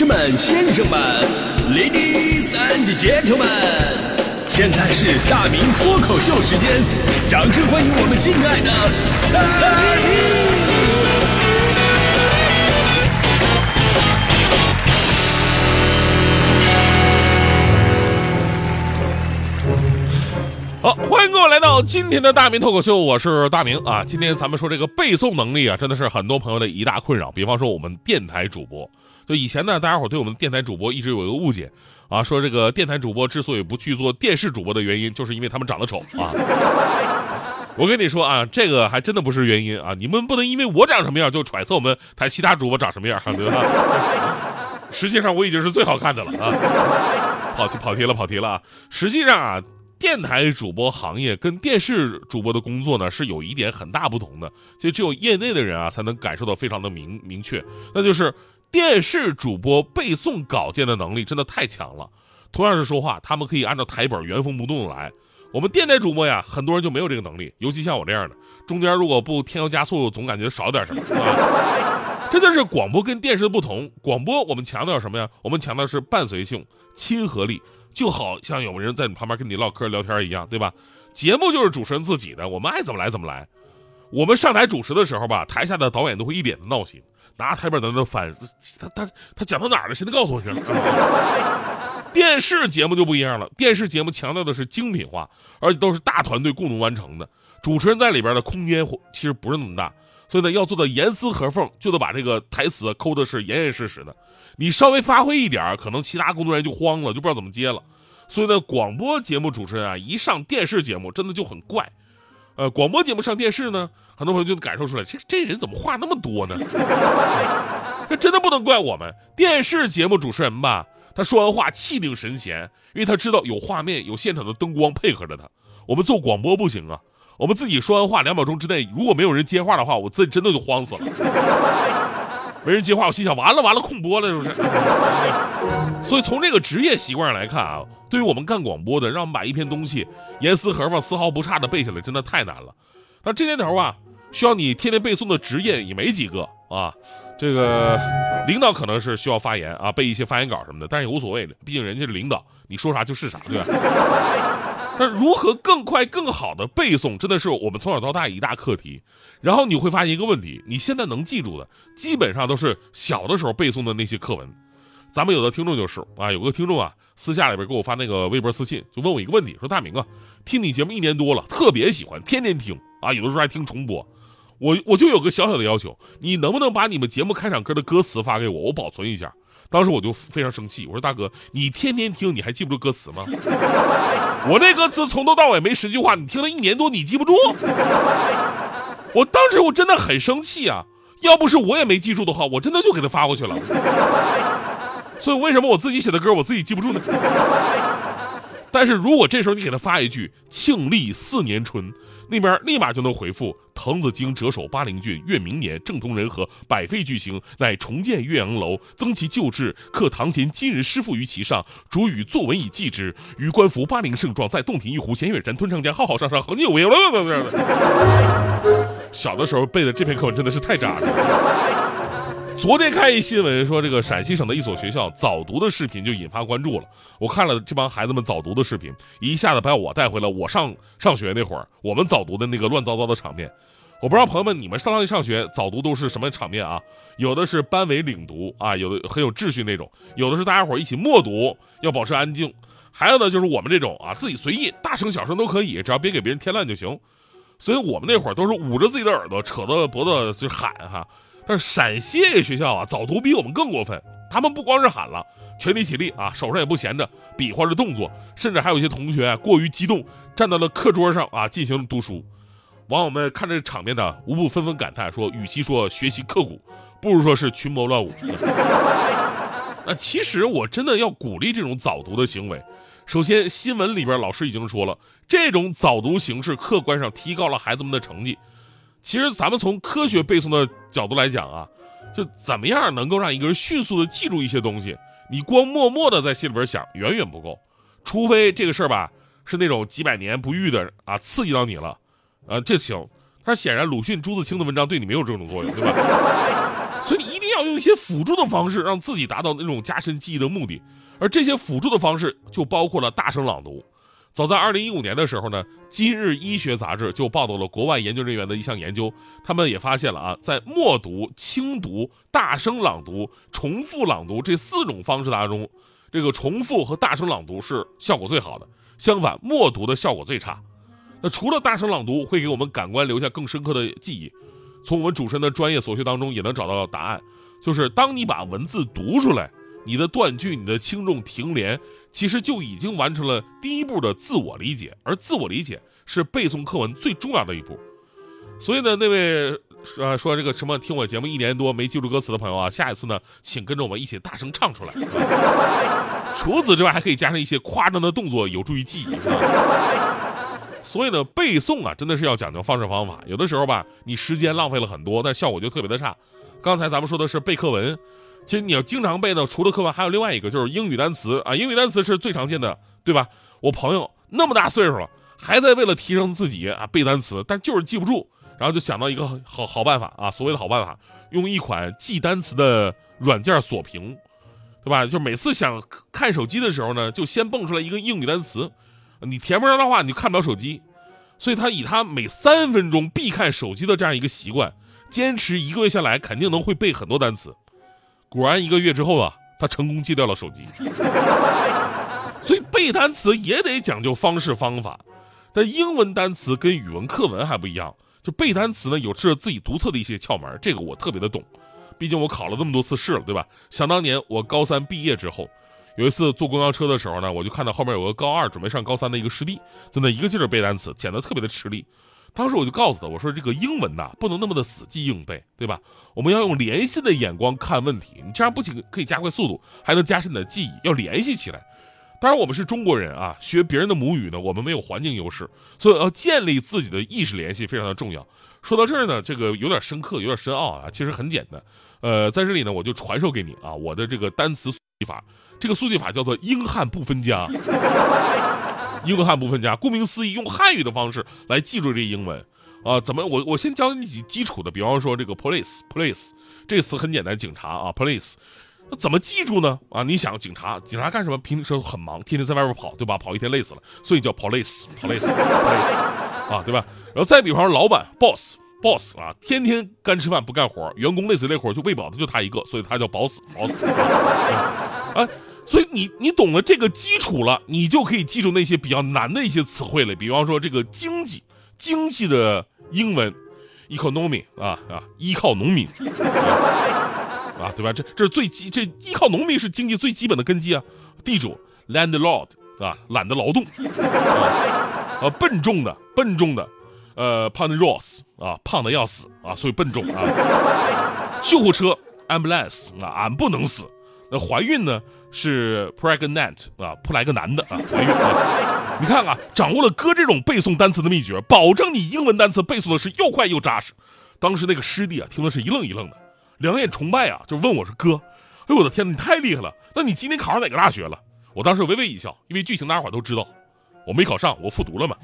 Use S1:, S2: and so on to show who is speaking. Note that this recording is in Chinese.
S1: 士们、先生们、Ladies and Gentlemen，现在是大明脱口秀时间，掌声欢迎我们敬爱的大明！
S2: 好，欢迎各位来到今天的大明脱口秀，我是大明啊。今天咱们说这个背诵能力啊，真的是很多朋友的一大困扰。比方说我们电台主播，就以前呢，大家伙对我们的电台主播一直有一个误解啊，说这个电台主播之所以不去做电视主播的原因，就是因为他们长得丑啊。我跟你说啊，这个还真的不是原因啊，你们不能因为我长什么样就揣测我们台其他主播长什么样，对吧？实际上我已经是最好看的了啊。跑题跑题了跑题了啊，实际上啊。电台主播行业跟电视主播的工作呢，是有一点很大不同的，就只有业内的人啊才能感受到非常的明明确，那就是电视主播背诵稿件的能力真的太强了。同样是说话，他们可以按照台本原封不动的来。我们电台主播呀，很多人就没有这个能力，尤其像我这样的，中间如果不添油加醋，总感觉少点什么，是吧？这就是广播跟电视的不同。广播我们强调什么呀？我们强调是伴随性、亲和力。就好像有人在你旁边跟你唠嗑聊天一样，对吧？节目就是主持人自己的，我们爱怎么来怎么来。我们上台主持的时候吧，台下的导演都会一脸的闹心，拿台本在那翻，他他他讲到哪了？谁能告诉我去？电视节目就不一样了，电视节目强调的是精品化，而且都是大团队共同完成的，主持人在里边的空间其实不是那么大，所以呢，要做到严丝合缝，就得把这个台词抠的是严严实实的。你稍微发挥一点可能其他工作人员就慌了，就不知道怎么接了。所以呢，广播节目主持人啊，一上电视节目真的就很怪。呃，广播节目上电视呢，很多朋友就能感受出来，这这人怎么话那么多呢？这真的不能怪我们。电视节目主持人吧，他说完话气定神闲，因为他知道有画面、有现场的灯光配合着他。我们做广播不行啊，我们自己说完话两秒钟之内，如果没有人接话的话，我自己真的就慌死了。没人接话，我心想完了完了，空播了是不是？所以从这个职业习惯上来看啊，对于我们干广播的，让我们把一篇东西严丝合缝、丝毫不差的背下来，真的太难了。那这年头啊，需要你天天背诵的职业也没几个啊。这个领导可能是需要发言啊，背一些发言稿什么的，但是也无所谓的，毕竟人家是领导，你说啥就是啥，对吧？那如何更快、更好的背诵，真的是我们从小到大一大课题。然后你会发现一个问题：你现在能记住的，基本上都是小的时候背诵的那些课文。咱们有的听众就是啊，有个听众啊，私下里边给我发那个微博私信，就问我一个问题，说大明啊，听你节目一年多了，特别喜欢，天天听啊，有的时候还听重播。我我就有个小小的要求，你能不能把你们节目开场歌的歌词发给我，我保存一下。当时我就非常生气，我说大哥，你天天听，你还记不住歌词吗？我这歌词从头到尾没十句话，你听了一年多，你记不住？我当时我真的很生气啊！要不是我也没记住的话，我真的就给他发过去了。所以为什么我自己写的歌我自己记不住呢？但是如果这时候你给他发一句“庆历四年春”。那边立马就能回复：滕子京谪守巴陵郡，越明年，政通人和，百废俱兴，乃重建岳阳楼，增其旧制，刻唐贤今日诗赋于其上，主与作文以记之。予观夫巴陵胜状，在洞庭一湖，衔远山，吞长江，浩浩汤汤，恒久为。小的时候背的这篇课文真的是太渣了。昨天看一新闻说，这个陕西省的一所学校早读的视频就引发关注了。我看了这帮孩子们早读的视频，一下子把我带回了我上上学那会儿，我们早读的那个乱糟糟的场面。我不知道朋友们，你们上上上学早读都是什么场面啊？有的是班委领读啊，有的很有秩序那种；有的是大家伙一起默读，要保持安静；还有的就是我们这种啊，自己随意，大声小声都可以，只要别给别人添乱就行。所以我们那会儿都是捂着自己的耳朵，扯着脖子就喊哈。但是陕西这个学校啊，早读比我们更过分。他们不光是喊了，全体起立啊，手上也不闲着，比划着动作，甚至还有一些同学过于激动，站到了课桌上啊，进行读书。网友们看这场面呢，无不纷纷感叹说：“与其说学习刻苦，不如说是群魔乱舞。”那其实我真的要鼓励这种早读的行为。首先，新闻里边老师已经说了，这种早读形式客观上提高了孩子们的成绩。其实咱们从科学背诵的角度来讲啊，就怎么样能够让一个人迅速的记住一些东西？你光默默的在心里边想远远不够，除非这个事儿吧是那种几百年不遇的啊，刺激到你了，啊，这行。但显然鲁迅、朱自清的文章对你没有这种作用，对吧？所以你一定要用一些辅助的方式，让自己达到那种加深记忆的目的。而这些辅助的方式就包括了大声朗读。早在二零一五年的时候呢，《今日医学杂志》就报道了国外研究人员的一项研究，他们也发现了啊，在默读、轻读、大声朗读、重复朗读这四种方式当中，这个重复和大声朗读是效果最好的，相反，默读的效果最差。那除了大声朗读会给我们感官留下更深刻的记忆，从我们主持人的专业所学当中也能找到答案，就是当你把文字读出来。你的断句、你的轻重停连，其实就已经完成了第一步的自我理解，而自我理解是背诵课文最重要的一步。所以呢，那位呃说这个什么听我节目一年多没记住歌词的朋友啊，下一次呢，请跟着我们一起大声唱出来。除此之外，还可以加上一些夸张的动作，有助于记忆。所以呢，背诵啊，真的是要讲究方式方法。有的时候吧，你时间浪费了很多，但效果就特别的差。刚才咱们说的是背课文。其实你要经常背呢，除了课文，还有另外一个就是英语单词啊。英语单词是最常见的，对吧？我朋友那么大岁数了，还在为了提升自己啊背单词，但就是记不住，然后就想到一个好好办法啊，所谓的好办法，用一款记单词的软件锁屏，对吧？就每次想看手机的时候呢，就先蹦出来一个英语单词，你填不上的话，你就看不了手机。所以他以他每三分钟必看手机的这样一个习惯，坚持一个月下来，肯定能会背很多单词。果然一个月之后啊，他成功戒掉了手机。所以背单词也得讲究方式方法，但英文单词跟语文课文还不一样，就背单词呢有着自己独特的一些窍门，这个我特别的懂，毕竟我考了这么多次试了，对吧？想当年我高三毕业之后，有一次坐公交车的时候呢，我就看到后面有个高二准备上高三的一个师弟，在那一个劲儿背单词，显得特别的吃力。当时我就告诉他，我说这个英文呐，不能那么的死记硬背，对吧？我们要用联系的眼光看问题，你这样不仅可以加快速度，还能加深你的记忆，要联系起来。当然，我们是中国人啊，学别人的母语呢，我们没有环境优势，所以要建立自己的意识联系非常的重要。说到这儿呢，这个有点深刻，有点深奥啊，其实很简单。呃，在这里呢，我就传授给你啊，我的这个单词速记法，这个速记法叫做英汉不分家。英汉不分家，顾名思义，用汉语的方式来记住这英文，啊，怎么？我我先教你几基础的，比方说这个 police，police 这词很简单，警察啊，police，那怎么记住呢？啊，你想警察，警察干什么？平时很忙，天天在外边跑，对吧？跑一天累死了，所以叫 police，police，police，啊，对吧？然后再比方说老板，boss，boss 啊，天天干吃饭不干活，员工累死累活就喂饱的就他一个，所以他叫 boss，boss，啊。所以你你懂了这个基础了，你就可以记住那些比较难的一些词汇了。比方说这个经济，经济的英文，economy 啊啊，依靠农民啊，对吧？这这是最基，这依靠农民是经济最基本的根基啊。地主，landlord 啊，懒得劳动啊，笨重的，笨重的，呃 p o n d r o s s 啊，胖的要死啊，所以笨重啊。救护车，ambulance 啊，俺不能死。那怀孕呢？是 pregnant 啊，扑来个男的啊，怀孕啊！你看啊，掌握了哥这种背诵单词的秘诀，保证你英文单词背诵的是又快又扎实。当时那个师弟啊，听的是一愣一愣的，两眼崇拜啊，就问我说：“哥，哎呦我的天，你太厉害了！那你今天考上哪个大学了？”我当时微微一笑，因为剧情大家伙都知道，我没考上，我复读了嘛。